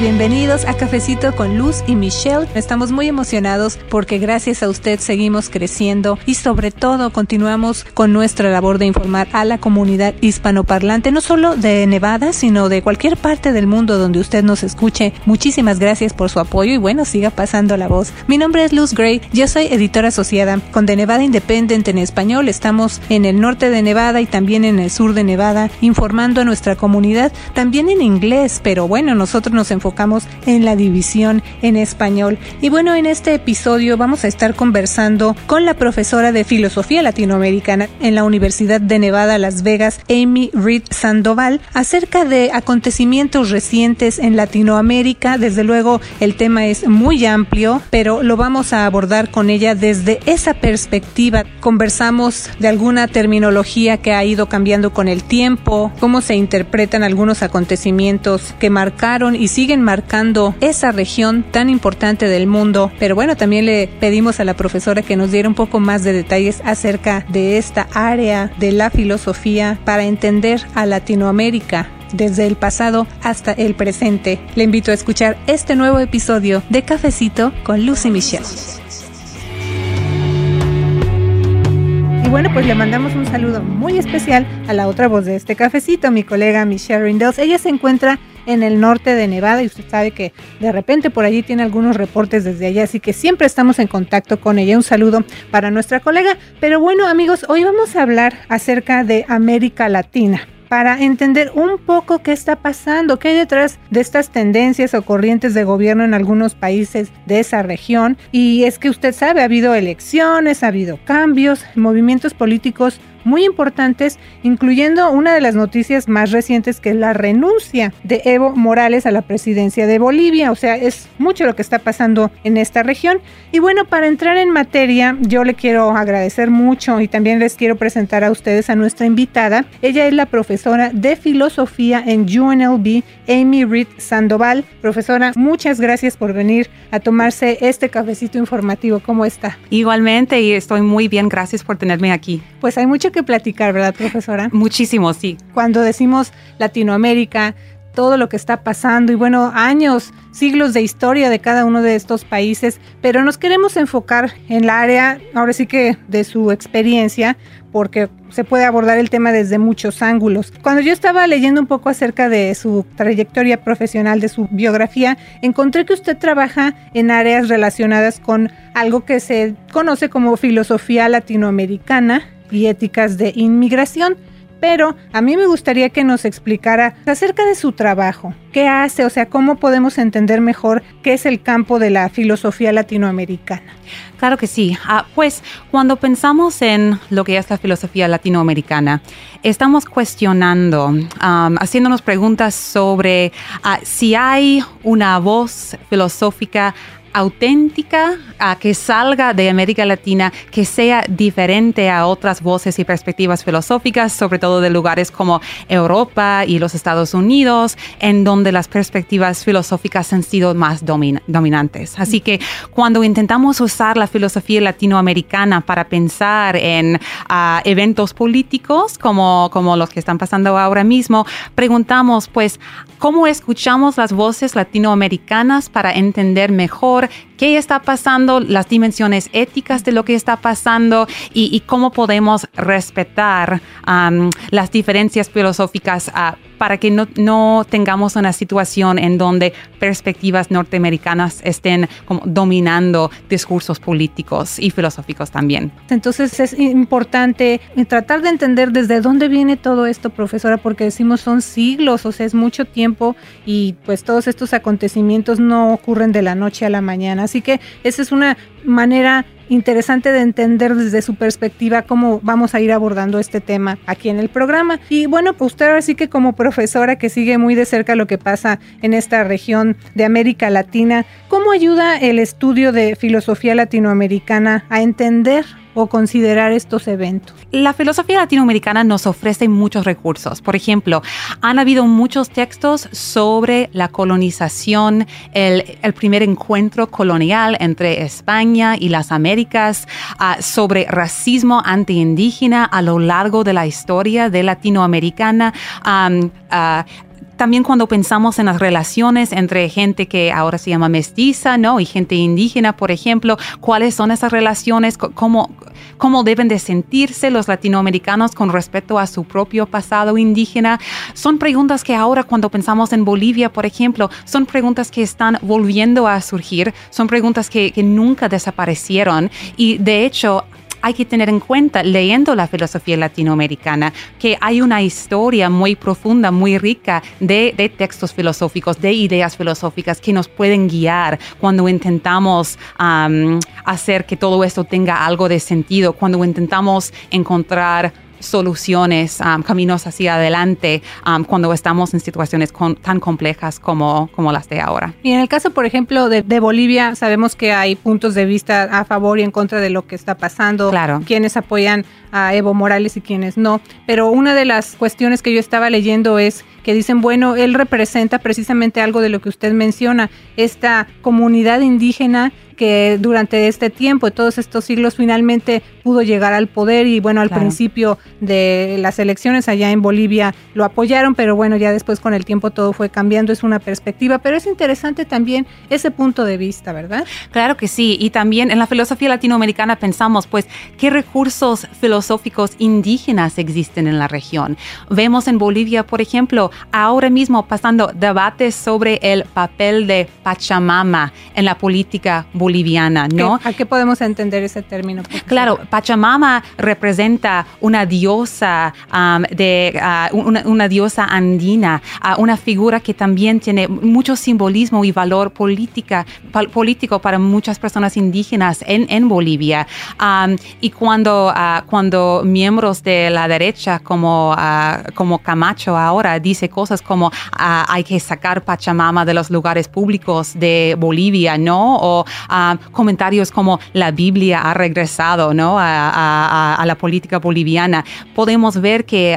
bienvenidos a Cafecito con Luz y Michelle. Estamos muy emocionados porque gracias a usted seguimos creciendo y sobre todo continuamos con nuestra labor de informar a la comunidad hispanoparlante, no solo de Nevada, sino de cualquier parte del mundo donde usted nos escuche. Muchísimas gracias por su apoyo y bueno, siga pasando la voz. Mi nombre es Luz Gray, yo soy editora asociada con The Nevada Independent en español. Estamos en el norte de Nevada y también en el sur de Nevada informando a nuestra comunidad, también en inglés, pero bueno, nosotros nos enfocamos enfocamos en la división en español. Y bueno, en este episodio vamos a estar conversando con la profesora de Filosofía Latinoamericana en la Universidad de Nevada, Las Vegas, Amy Reed Sandoval, acerca de acontecimientos recientes en Latinoamérica. Desde luego, el tema es muy amplio, pero lo vamos a abordar con ella desde esa perspectiva. Conversamos de alguna terminología que ha ido cambiando con el tiempo, cómo se interpretan algunos acontecimientos que marcaron y siguen marcando esa región tan importante del mundo. Pero bueno, también le pedimos a la profesora que nos diera un poco más de detalles acerca de esta área de la filosofía para entender a Latinoamérica desde el pasado hasta el presente. Le invito a escuchar este nuevo episodio de Cafecito con Lucy Michelle. Y bueno, pues le mandamos un saludo muy especial a la otra voz de este cafecito, mi colega Michelle Rindels. Ella se encuentra en el norte de Nevada y usted sabe que de repente por allí tiene algunos reportes desde allá, así que siempre estamos en contacto con ella. Un saludo para nuestra colega. Pero bueno amigos, hoy vamos a hablar acerca de América Latina para entender un poco qué está pasando, qué hay detrás de estas tendencias o corrientes de gobierno en algunos países de esa región. Y es que usted sabe, ha habido elecciones, ha habido cambios, movimientos políticos muy importantes, incluyendo una de las noticias más recientes que es la renuncia de Evo Morales a la presidencia de Bolivia. O sea, es mucho lo que está pasando en esta región. Y bueno, para entrar en materia, yo le quiero agradecer mucho y también les quiero presentar a ustedes a nuestra invitada. Ella es la profesora de filosofía en UNLV, Amy Reed Sandoval. Profesora, muchas gracias por venir a tomarse este cafecito informativo. ¿Cómo está? Igualmente y estoy muy bien. Gracias por tenerme aquí. Pues hay mucho que platicar, ¿verdad, profesora? Muchísimo, sí. Cuando decimos Latinoamérica, todo lo que está pasando y bueno, años, siglos de historia de cada uno de estos países, pero nos queremos enfocar en la área, ahora sí que de su experiencia, porque se puede abordar el tema desde muchos ángulos. Cuando yo estaba leyendo un poco acerca de su trayectoria profesional, de su biografía, encontré que usted trabaja en áreas relacionadas con algo que se conoce como filosofía latinoamericana y éticas de inmigración. Pero a mí me gustaría que nos explicara acerca de su trabajo, qué hace, o sea, cómo podemos entender mejor qué es el campo de la filosofía latinoamericana. Claro que sí. Ah, pues cuando pensamos en lo que es la filosofía latinoamericana, estamos cuestionando, haciéndonos preguntas sobre ah, si hay una voz filosófica auténtica, a que salga de América Latina, que sea diferente a otras voces y perspectivas filosóficas, sobre todo de lugares como Europa y los Estados Unidos, en donde las perspectivas filosóficas han sido más dominantes. Así que cuando intentamos usar la filosofía latinoamericana para pensar en ah, eventos políticos como, como los que están pasando ahora mismo, preguntamos pues, ¿cómo escuchamos las voces latinoamericanas para entender mejor qué está pasando, las dimensiones éticas de lo que está pasando y, cómo podemos respetar las diferencias filosóficas uh, para que no, no, tengamos una situación en donde perspectivas norteamericanas estén como dominando discursos políticos y filosóficos también. Entonces es importante tratar de entender desde dónde viene todo esto, profesora, porque decimos son siglos, o sea, es mucho tiempo y pues todos estos acontecimientos no ocurren de la noche a la mañana. Así que esa es una manera interesante de entender desde su perspectiva cómo vamos a ir abordando este tema aquí en el programa. Y bueno, pues usted ahora sí que como profesora que sigue muy de cerca lo que pasa en esta región de América Latina, ¿cómo ayuda el estudio de filosofía latinoamericana a entender o considerar estos eventos? La filosofía latinoamericana nos ofrece muchos recursos. Por ejemplo, han habido muchos textos sobre la colonización, el, primer encuentro colonial entre España y las Américas, uh, sobre racismo antiindígena a lo largo de la historia de latinoamericana. Uh, también cuando pensamos en las relaciones entre gente que ahora se llama mestiza, ¿no? Y gente indígena, por ejemplo, ¿cuáles son esas relaciones? ¿Cómo, cómo deben de sentirse los latinoamericanos con respecto a su propio pasado indígena? Son preguntas que ahora cuando pensamos en Bolivia, por ejemplo, son preguntas que están volviendo a surgir, son preguntas que, que nunca desaparecieron y de hecho hay que tener en cuenta, leyendo la filosofía latinoamericana, que hay una historia muy profunda, muy rica de, textos filosóficos, de ideas filosóficas que nos pueden guiar cuando intentamos hacer que todo esto tenga algo de sentido, cuando intentamos encontrar soluciones, um, caminos hacia adelante um, cuando estamos en situaciones tan complejas como, como las de ahora. Y en el caso, por ejemplo, de, Bolivia, sabemos que hay puntos de vista a favor y en contra de lo que está pasando, claro. quienes apoyan a Evo Morales y quienes no. Pero una de las cuestiones que yo estaba leyendo es que dicen, bueno, él representa precisamente algo de lo que usted menciona, esta comunidad indígena que durante este tiempo, todos estos siglos, finalmente pudo llegar al poder y bueno, al principio de las elecciones allá en Bolivia lo apoyaron, pero bueno, ya después con el tiempo todo fue cambiando, es una perspectiva, pero es interesante también ese punto de vista, ¿verdad? Claro que sí, y también en la filosofía latinoamericana pensamos, pues, ¿qué recursos filosóficos indígenas existen en la región? Vemos en Bolivia, por ejemplo, ahora mismo pasando debates sobre el papel de Pachamama en la política boliviana boliviana, ¿no? ¿A qué podemos entender ese término? Claro, Pachamama representa una diosa um, de uh, una, diosa andina, uh, una figura que también tiene mucho simbolismo y valor política, político para muchas personas indígenas en, en Bolivia. Um, y cuando, uh, cuando miembros de la derecha, como, como Camacho ahora, dice cosas como hay que sacar Pachamama de los lugares públicos de Bolivia, ¿no? O comentarios como la Biblia ha regresado ¿no? a, la política boliviana, podemos ver que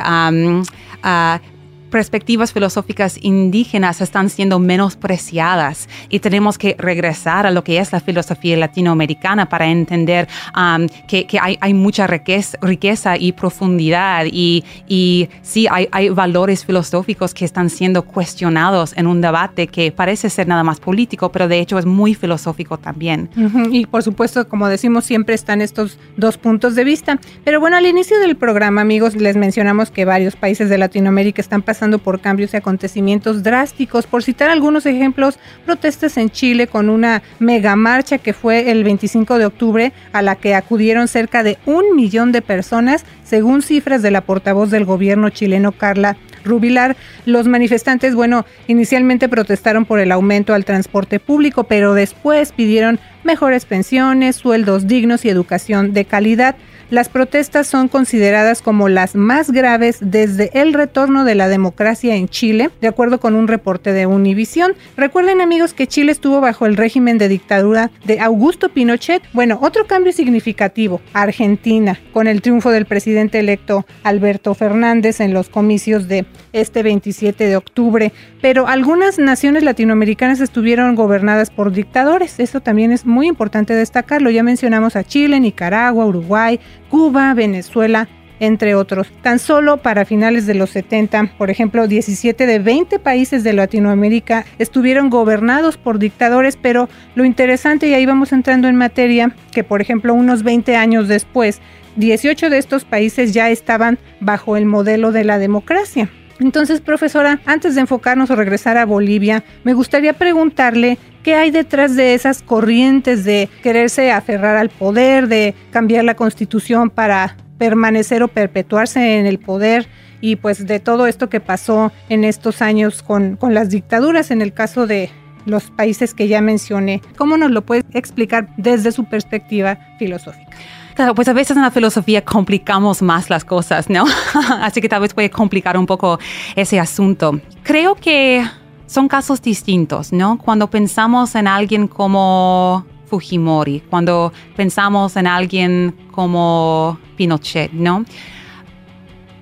perspectivas filosóficas indígenas están siendo menospreciadas y tenemos que regresar a lo que es la filosofía latinoamericana para entender um, que, hay, mucha riqueza, y profundidad y, y sí, hay, valores filosóficos que están siendo cuestionados en un debate que parece ser nada más político, pero de hecho es muy filosófico también. Y por supuesto, como decimos, siempre están estos dos puntos de vista. Pero bueno, al inicio del programa, amigos, les mencionamos que varios países de Latinoamérica están pasando por cambios y acontecimientos drásticos. Por citar algunos ejemplos, protestas en Chile con una mega marcha que fue el 25 de octubre a la que acudieron cerca de un millón de personas, según cifras de la portavoz del gobierno chileno Carla Rubilar. Los manifestantes, bueno, inicialmente protestaron por el aumento al transporte público, pero después pidieron mejores pensiones, sueldos dignos y educación de calidad. Las protestas son consideradas como las más graves desde el retorno de la democracia en Chile, de acuerdo con un reporte de Univision. Recuerden amigos que Chile estuvo bajo el régimen de dictadura de Augusto Pinochet. Bueno, otro cambio significativo, Argentina, con el triunfo del presidente electo Alberto Fernández en los comicios de este 27 de octubre. Pero algunas naciones latinoamericanas estuvieron gobernadas por dictadores. Esto también es muy importante destacarlo. Ya mencionamos a Chile, Nicaragua, Uruguay, Cuba, Venezuela, entre otros. Tan solo para finales de los 70, por ejemplo, 17 de 20 países de Latinoamérica estuvieron gobernados por dictadores, pero lo interesante, y ahí vamos entrando en materia, que por ejemplo unos 20 años después, 18 de estos países ya estaban bajo el modelo de la democracia. Entonces, profesora, antes de enfocarnos o regresar a Bolivia, me gustaría preguntarle qué hay detrás de esas corrientes de quererse aferrar al poder, de cambiar la constitución para permanecer o perpetuarse en el poder y pues de todo esto que pasó en estos años con, con las dictaduras en el caso de los países que ya mencioné. ¿Cómo nos lo puede explicar desde su perspectiva filosófica? Claro, pues a veces en la filosofía complicamos más las cosas, ¿no? Así que tal vez puede complicar un poco ese asunto. Creo que son casos distintos, ¿no? Cuando pensamos en alguien como Fujimori, cuando pensamos en alguien como Pinochet, ¿no?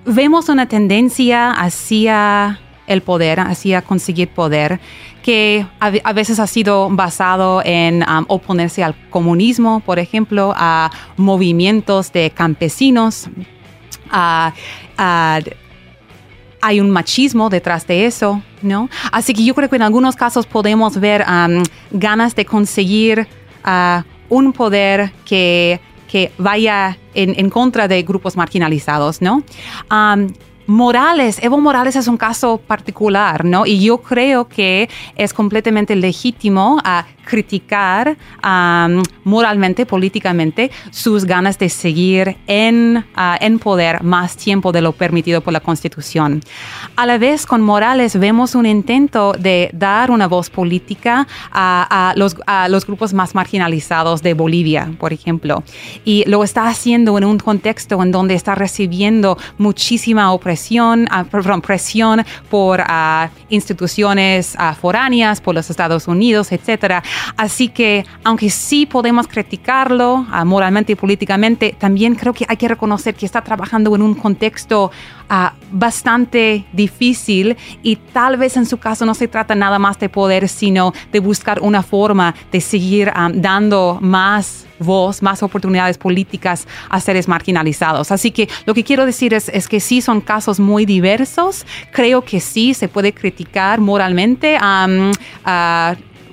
Vemos una tendencia hacia el poder, hacia conseguir poder, que a, veces ha sido basado en um, oponerse al comunismo, por ejemplo, a movimientos de campesinos, hay un machismo detrás de eso, ¿no? Así que yo creo que en algunos casos podemos ver ganas de conseguir uh, un poder que, que vaya en, contra de grupos marginalizados, ¿no? Morales, Evo Morales es un caso particular, ¿no? Y yo creo que es completamente legítimo a criticar moralmente, políticamente, sus ganas de seguir en, ah, en poder más tiempo de lo permitido por la Constitución. A la vez, con Morales vemos un intento de dar una voz política a, los, a los grupos más marginalizados de Bolivia, por ejemplo. Y lo está haciendo en un contexto en donde está recibiendo muchísima opresión, ah, presión por ah, instituciones foráneas, por los Estados Unidos, etcétera. Así que, aunque sí podemos criticarlo ah, moralmente y políticamente, también creo que hay que reconocer que está trabajando en un contexto ah, bastante difícil y tal vez en su caso no se trata nada más de poder, sino de buscar una forma de seguir ah, dando más voz, más oportunidades políticas a seres marginalizados. Así que lo que quiero decir es, es que sí son casos muy diversos. Creo que sí se puede criticar moralmente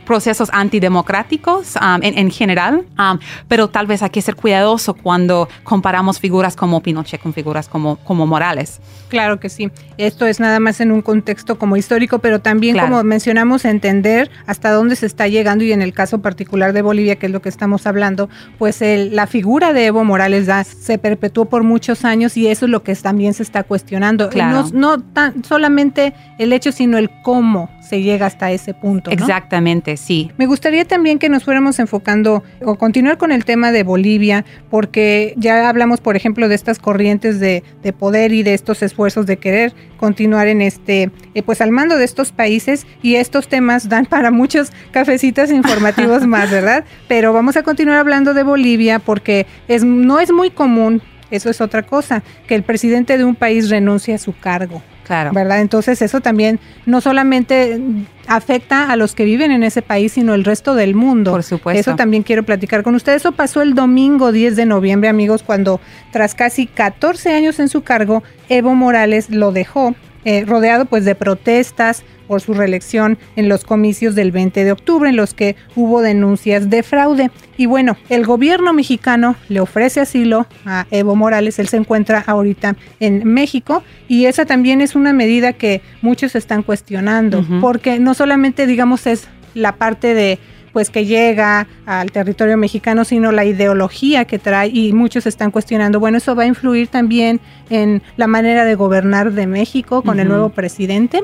procesos antidemocráticos um, en, general, um, pero tal vez hay que ser cuidadoso cuando comparamos figuras como Pinochet con figuras como, como Morales. Claro que sí. Esto es nada más en un contexto como histórico, pero también como mencionamos, entender hasta dónde se está llegando y en el caso particular de Bolivia, que es lo que estamos hablando, pues la figura de Evo Morales da, se perpetuó por muchos años y eso es lo que también se está cuestionando. No, no tan, solamente el hecho, sino el cómo se llega hasta ese punto. Exactamente, sí. Me gustaría también que nos fuéramos enfocando o continuar con el tema de Bolivia, porque ya hablamos, por ejemplo, de estas corrientes de, poder y de estos esfuerzos de querer continuar en este, eh, pues al mando de estos países y estos temas dan para muchos cafecitos informativos más, ¿verdad? Pero vamos a continuar hablando de Bolivia porque es, no es muy común eso es otra cosa, que el presidente de un país renuncie a su cargo. Claro. ¿Verdad? Entonces eso también no solamente afecta a los que viven en ese país, sino el resto del mundo. Por supuesto. Eso también quiero platicar con ustedes. Eso pasó el domingo 10 de noviembre, amigos, cuando tras casi 14 años en su cargo, Evo Morales lo dejó, eh, rodeado pues de protestas, por su reelección en los comicios del 20 de octubre en los que hubo denuncias de fraude. Y bueno, el gobierno mexicano le ofrece asilo a Evo Morales, él se encuentra ahorita en México y esa también es una medida que muchos están cuestionando, porque no solamente digamos es la parte de pues que llega al territorio mexicano, sino la ideología que trae y muchos están cuestionando, bueno, eso va a influir también en la manera de gobernar de México con el nuevo presidente.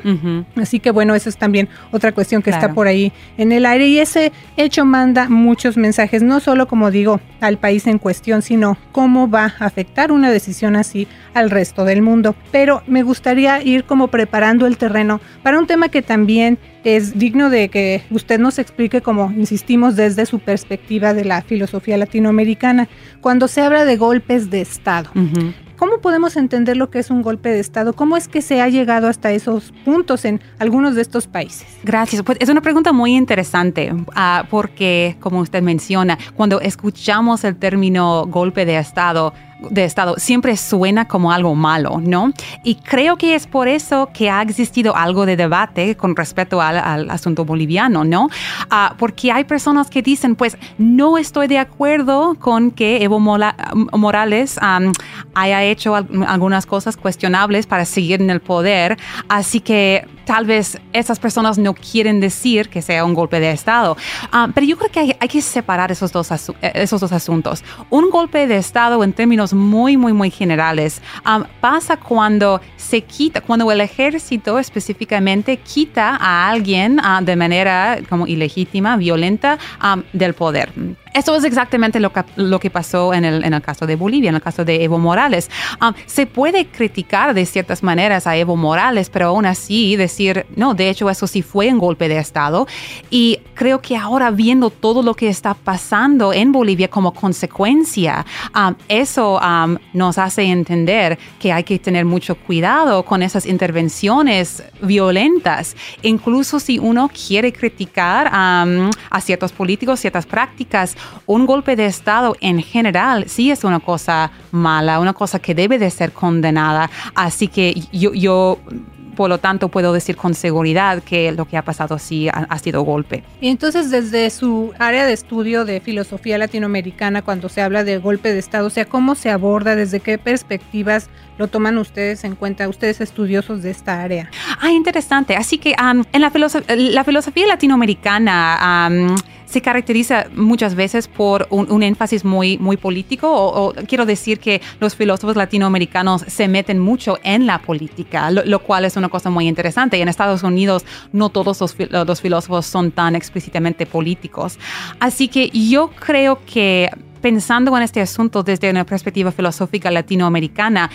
Así que bueno, eso es también otra cuestión que está por ahí en el aire y ese hecho manda muchos mensajes, no solo como digo al país en cuestión, sino cómo va a afectar una decisión así al resto del mundo. Pero me gustaría ir como preparando el terreno para un tema que también es digno de que usted nos explique, como insistimos, desde su perspectiva de la filosofía latinoamericana, cuando se habla de golpes de Estado. ¿Cómo podemos entender lo que es un golpe de Estado? ¿Cómo es que se ha llegado hasta esos puntos en algunos de estos países? Gracias. Pues es una pregunta muy interesante ah, porque, como usted menciona, cuando escuchamos el término golpe de Estado, de Estado siempre suena como algo malo, ¿no? Y creo que es por eso que ha existido algo de debate con respecto al, asunto boliviano, ¿no? Ah, porque hay personas que dicen, pues no estoy de acuerdo con que Evo Morales haya hecho algunas cosas cuestionables para seguir en el poder, así que tal vez esas personas no quieren decir que sea un golpe de Estado. Ah, pero yo creo que hay, que separar esos dos, esos dos asuntos. Un golpe de Estado en términos muy, muy, muy generales ah, pasa cuando se quita, cuando el ejército específicamente quita a alguien ah, de manera como ilegítima, violenta del poder. Eso es exactamente lo que, lo que pasó en el, en el caso de Bolivia, en el caso de Evo Morales. Um, se puede criticar de ciertas maneras a Evo Morales, pero aún así decir, no, de hecho eso sí fue un golpe de Estado. Y creo que ahora viendo todo lo que está pasando en Bolivia como consecuencia, um, eso um, nos hace entender que hay que tener mucho cuidado con esas intervenciones violentas, incluso si uno quiere criticar a ciertos políticos, ciertas prácticas un golpe de Estado en general sí es una cosa mala, una cosa que debe de ser condenada. Así que yo, yo por lo tanto, puedo decir con seguridad que lo que ha pasado sí ha, sido golpe. Y entonces, desde su área de estudio de filosofía latinoamericana, cuando se habla de golpe de Estado, o sea, ¿cómo se aborda? ¿Desde qué perspectivas lo toman ustedes en cuenta, ustedes estudiosos de esta área? Ah, interesante. Así que en la, la, filosofía latinoamericana se caracteriza muchas veces por un, énfasis muy, muy político, o, quiero decir que los filósofos latinoamericanos se meten mucho en la política, lo, cual es una cosa muy interesante. Y en Estados Unidos no todos los, los filósofos son tan explícitamente políticos. Así que yo creo que pensando en este asunto desde una perspectiva filosófica latinoamericana,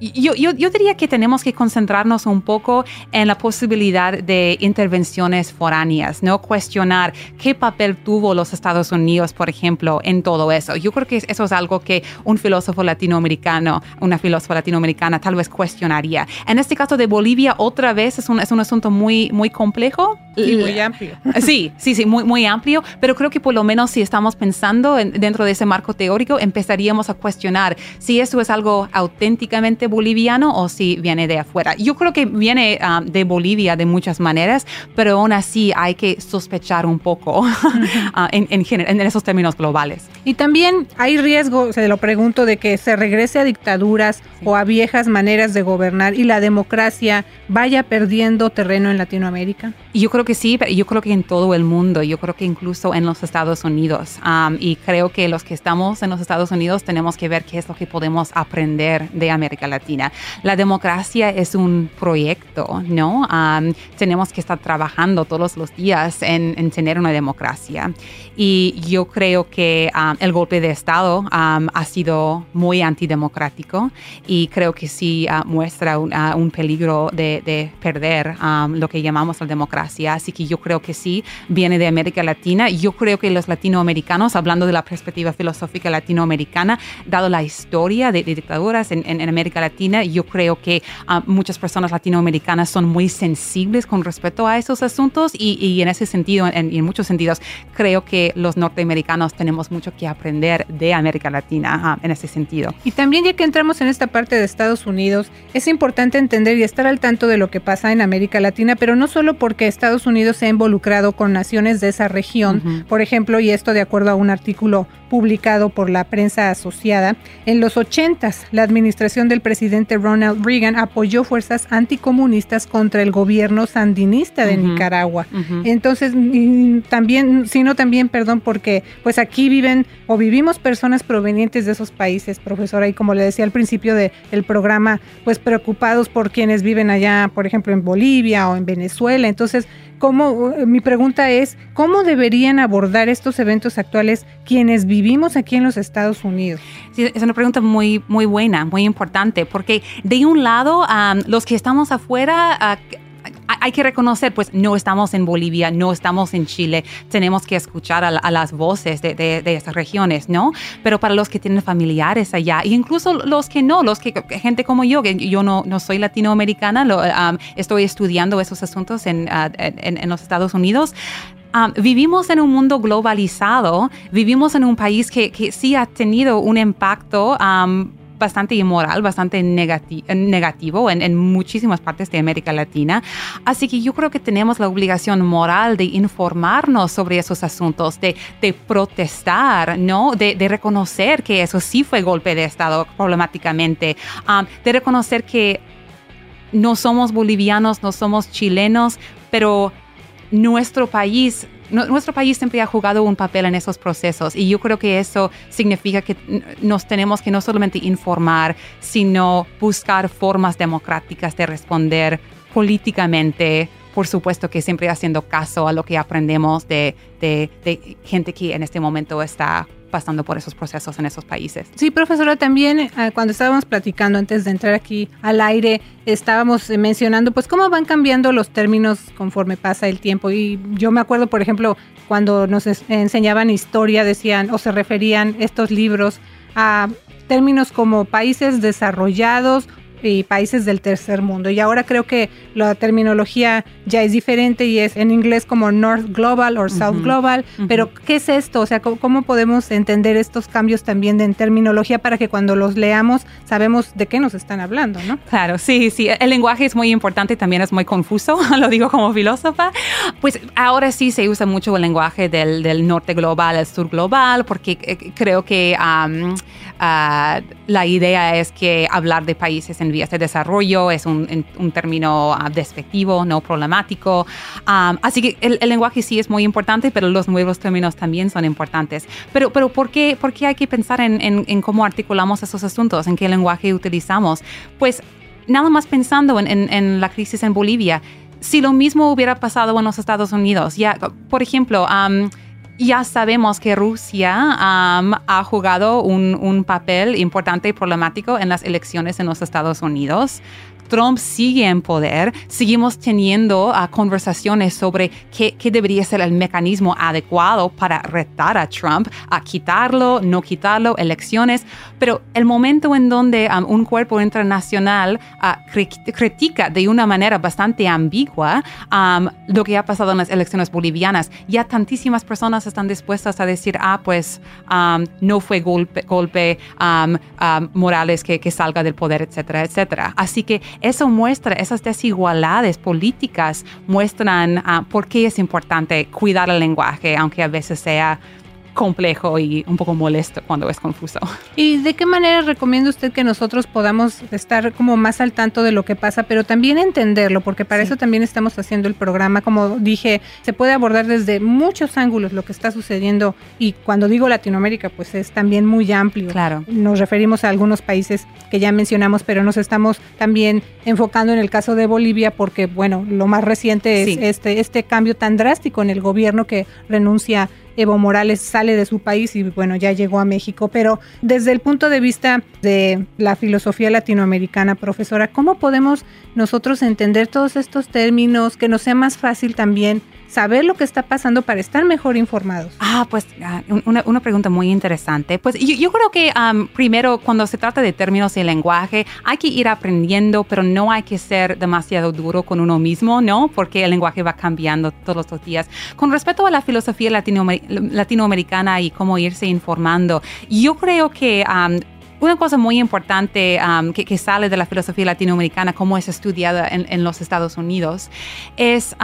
yo, yo, diría que tenemos que concentrarnos un poco en la posibilidad de intervenciones foráneas, no cuestionar qué papel tuvo los Estados Unidos, por ejemplo, en todo eso. Yo creo que eso es algo que un filósofo latinoamericano, una filósofa latinoamericana tal vez cuestionaría. En este caso de Bolivia, otra vez es un, es un asunto muy, muy complejo. Y muy amplio. Sí, sí, sí, muy, muy amplio, pero creo que por lo menos si estamos pensando dentro de ese marco teórico, empezaríamos a cuestionar si eso es algo auténticamente boliviano o si viene de afuera. Yo creo que viene ah, de Bolivia de muchas maneras, pero aún así hay que sospechar un poco ah, en, en, esos términos globales. Y también hay riesgo, se lo pregunto, de que se regrese a dictaduras o a viejas maneras de gobernar y la democracia vaya perdiendo terreno en Latinoamérica. Yo creo que sí, pero yo creo que en todo el mundo, yo creo que incluso en los Estados Unidos. y creo que los que estamos en los Estados Unidos tenemos que ver qué es lo que podemos aprender de América Latina. La democracia es un proyecto, ¿no? tenemos que estar trabajando todos los días en, tener una democracia. Y yo creo que el golpe de Estado ha sido muy antidemocrático y creo que sí ah, muestra un, peligro de, perder lo que llamamos la democracia. Así que yo creo que sí, viene de América Latina. Yo creo que los latinoamericanos, hablando de la perspectiva filosófica latinoamericana, dado la historia de, dictaduras en, América Latina, yo creo que ah, muchas personas latinoamericanas son muy sensibles con respecto a esos asuntos y, en ese sentido, en, en, muchos sentidos, creo que los norteamericanos tenemos mucho que aprender de América Latina ah, en ese sentido. Y también ya que entramos en esta parte de Estados Unidos, es importante entender y estar al tanto de lo que pasa en América Latina, pero no solo porque Estados Unidos se ha involucrado con naciones de esa región, por ejemplo, y esto de acuerdo a un artículo publicado por la prensa asociada, en los 80 la administración del presidente Ronald Reagan apoyó fuerzas anticomunistas contra el gobierno sandinista de Nicaragua. Entonces, también, sino también, perdón, porque pues aquí viven o vivimos personas provenientes de esos países, profesora, y como le decía al principio del programa, pues preocupados por quienes viven allá, por ejemplo, en Bolivia o en Venezuela. Entonces, ¿cómo, mi pregunta es, ¿cómo deberían abordar estos eventos actuales quienes vivimos aquí en los Estados Unidos? Sí, es una pregunta muy, muy buena, muy importante, porque de un lado, los que estamos afuera, hay que reconocer, pues no estamos en Bolivia, no estamos en Chile, tenemos que escuchar a, las voces de, de, esas regiones, ¿no? Pero para los que tienen familiares allá, e incluso los que no, los que, gente como yo, que yo no, no soy latinoamericana, lo, estoy estudiando esos asuntos en, ah, en, los Estados Unidos, vivimos en un mundo globalizado, vivimos en un país que, que sí ha tenido un impacto bastante inmoral, bastante negativo en, muchísimas partes de América Latina. Así que yo creo que tenemos la obligación moral de informarnos sobre esos asuntos, de, protestar, ¿no? De, reconocer que eso sí fue golpe de Estado problemáticamente, um, de reconocer que no somos bolivianos, no somos chilenos, pero nuestro país nuestro país siempre ha jugado un papel en esos procesos y yo creo que eso significa que nos tenemos que no solamente informar, sino buscar formas democráticas de responder políticamente. Por supuesto que siempre haciendo caso a lo que aprendemos de, de, de gente que en este momento está pasando por esos procesos en esos países. Sí, profesora, también eh, cuando estábamos platicando antes de entrar aquí al aire, estábamos mencionando pues cómo van cambiando los términos conforme pasa el tiempo. Y yo me acuerdo, por ejemplo, cuando nos enseñaban historia, decían o se referían estos libros a términos como países desarrollados y países del tercer mundo. Y ahora creo que la terminología ya es diferente y es en inglés como North Global o South Global. Pero, ¿qué es esto? O sea, ¿cómo, podemos entender estos cambios también en terminología para que cuando los leamos sabemos de qué nos están hablando, ¿no? Claro, sí, sí. El lenguaje es muy importante también es muy confuso, lo digo como filósofa. Pues ahora sí se usa mucho el lenguaje del, del norte global al sur global, porque eh, creo que um, uh, la idea es que hablar de países en vías de desarrollo es un, un término uh, despectivo, no problemático. Um, así que el, el, lenguaje sí es muy importante, pero los nuevos términos también son importantes. Pero, pero ¿por, qué, ¿por qué hay que pensar en, en, en cómo articulamos esos asuntos, en qué lenguaje utilizamos? Pues nada más pensando en, en, en, la crisis en Bolivia, si lo mismo hubiera pasado en los Estados Unidos, ya, por ejemplo, um, ya sabemos que Rusia ha jugado un, papel importante y problemático en las elecciones en los Estados Unidos. Trump sigue en poder, seguimos teniendo uh, conversaciones sobre qué, debería ser el mecanismo adecuado para retar a Trump, a quitarlo, no quitarlo, elecciones, pero el momento en donde um, un cuerpo internacional uh, critica de una manera bastante ambigua lo que ha pasado en las elecciones bolivianas, ya tantísimas personas están dispuestas a decir, ah, pues no fue golpe, golpe Morales que, que salga del poder, etcétera, etcétera. Así que eso muestra, esas desigualdades políticas muestran uh, por qué es importante cuidar el lenguaje, aunque a veces sea complejo y un poco molesto cuando es confuso. ¿Y de qué manera recomienda usted que nosotros podamos estar como más al tanto de lo que pasa, pero también entenderlo? Porque para sí. eso también estamos haciendo el programa. Como dije, se puede abordar desde muchos ángulos lo que está sucediendo y cuando digo Latinoamérica, pues es también muy amplio. Claro. Nos referimos a algunos países que ya mencionamos, pero nos estamos también enfocando en el caso de Bolivia porque, bueno, lo más reciente es sí. este, este cambio tan drástico en el gobierno que renuncia Evo Morales sale de su país y bueno, ya llegó a México, pero desde el punto de vista de la filosofía latinoamericana, profesora, ¿cómo podemos nosotros entender todos estos términos, que nos sea más fácil también saber lo que está pasando para estar mejor informados? Ah, pues una, una pregunta muy interesante. Pues yo, creo que primero cuando se trata de términos y lenguaje hay que ir aprendiendo, pero no hay que ser demasiado duro con uno mismo, ¿no? Porque el lenguaje va cambiando todos los días. Con respecto a la filosofía latinoamer latinoamericana y cómo irse informando, yo creo que una cosa muy importante que, sale de la filosofía latinoamericana, cómo es estudiada en, los Estados Unidos, es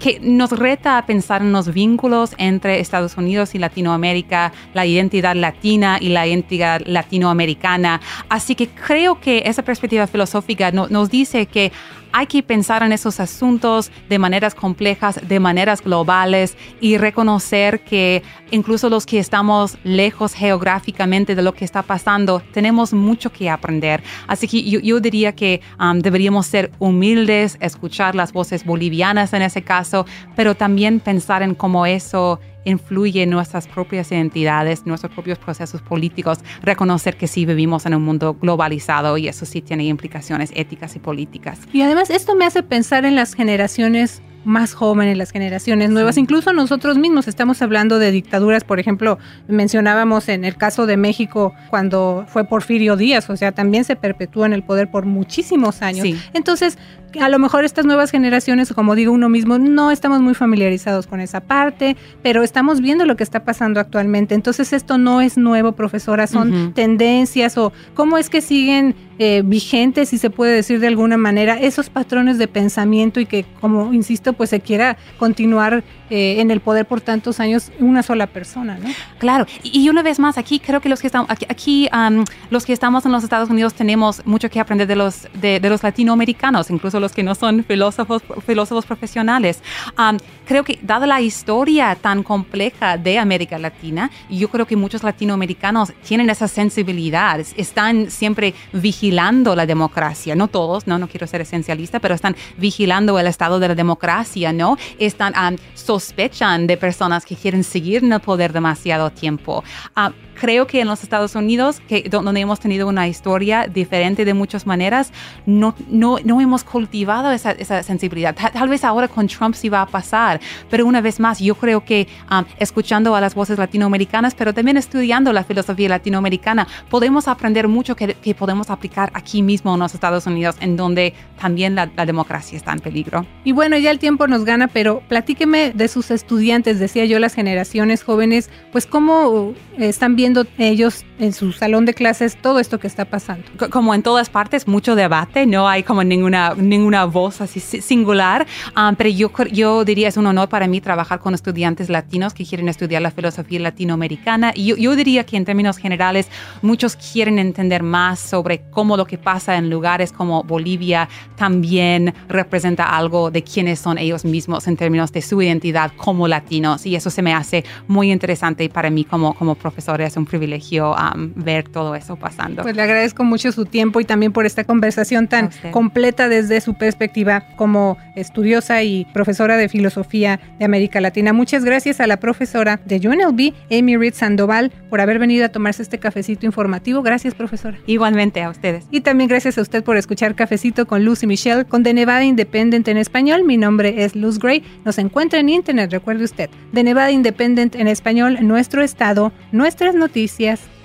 que nos reta a pensar en los vínculos entre Estados Unidos y Latinoamérica, la identidad latina y la identidad latinoamericana. Así que creo que esa perspectiva filosófica no, nos dice que hay que pensar en esos asuntos de maneras complejas, de maneras globales y reconocer que incluso los que estamos lejos geográficamente de lo que está pasando, tenemos mucho que aprender. Así que yo, diría que um, deberíamos ser humildes, escuchar las voces bolivianas en ese caso, pero también pensar en cómo eso influye en nuestras propias identidades, nuestros propios procesos políticos, reconocer que sí vivimos en un mundo globalizado y eso sí tiene implicaciones éticas y políticas. Y además esto me hace pensar en las generaciones más jóvenes, las generaciones nuevas, sí. incluso nosotros mismos estamos hablando de dictaduras, por ejemplo, mencionábamos en el caso de México cuando fue Porfirio Díaz, o sea, también se perpetuó en el poder por muchísimos años. Sí. Entonces, a lo mejor estas nuevas generaciones, como digo uno mismo, no estamos muy familiarizados con esa parte, pero estamos viendo lo que está pasando actualmente. Entonces, esto no es nuevo, profesora, son uh -huh. tendencias o cómo es que siguen eh, vigentes, si se puede decir de alguna manera, esos patrones de pensamiento y que, como insisto, pues se quiera continuar eh, en el poder por tantos años una sola persona, ¿no? Claro, y, una vez más, aquí creo que los que estamos, aquí, aquí um, los que estamos en los Estados Unidos tenemos mucho que aprender de los, de, de los latinoamericanos, incluso los que no son filósofos, filósofos profesionales. creo que dada la historia tan compleja de América Latina, yo creo que muchos latinoamericanos tienen esa sensibilidad, están siempre vigilando la democracia, no todos, no, no quiero ser esencialista, pero están vigilando el estado de la democracia, ¿no? Están, sospechan de personas que quieren seguir en el poder demasiado tiempo. Ah, creo que en los Estados Unidos, que, donde hemos tenido una historia diferente de muchas maneras, no, no, no hemos cultivado esa, esa sensibilidad. Tal, vez ahora con Trump sí va a pasar, pero una vez más, yo creo que um, escuchando a las voces latinoamericanas, pero también estudiando la filosofía latinoamericana, podemos aprender mucho que, que podemos aplicar aquí mismo en los Estados Unidos, en donde también la, la democracia está en peligro. Y bueno, ya el tiempo nos gana, pero platíqueme de sus estudiantes, decía yo, las generaciones jóvenes, pues cómo están viendo ellos en su salón de clases todo esto que está pasando. Como en todas partes, mucho debate, no hay como ninguna, ninguna voz así singular, um, pero yo, yo diría es un honor para mí trabajar con estudiantes latinos que quieren estudiar la filosofía latinoamericana. Y yo, yo diría que en términos generales muchos quieren entender más sobre cómo lo que pasa en lugares como Bolivia también representa algo de quiénes son ellos mismos en términos de su identidad como latinos. Y eso se me hace muy interesante para mí como, como profesora un privilegio um, ver todo eso pasando. Pues le agradezco mucho su tiempo y también por esta conversación tan completa desde su perspectiva como estudiosa y profesora de filosofía de América Latina. Muchas gracias a la profesora de UNLV, Amy Reed Sandoval, por haber venido a tomarse este cafecito informativo. Gracias, profesora. Igualmente a ustedes. Y también gracias a usted por escuchar Cafecito con Luz y Michelle con The Nevada Independent en español. Mi nombre es Luz Gray. Nos encuentra en internet, recuerde usted. The Nevada Independent en español, nuestro estado, nuestras noticias,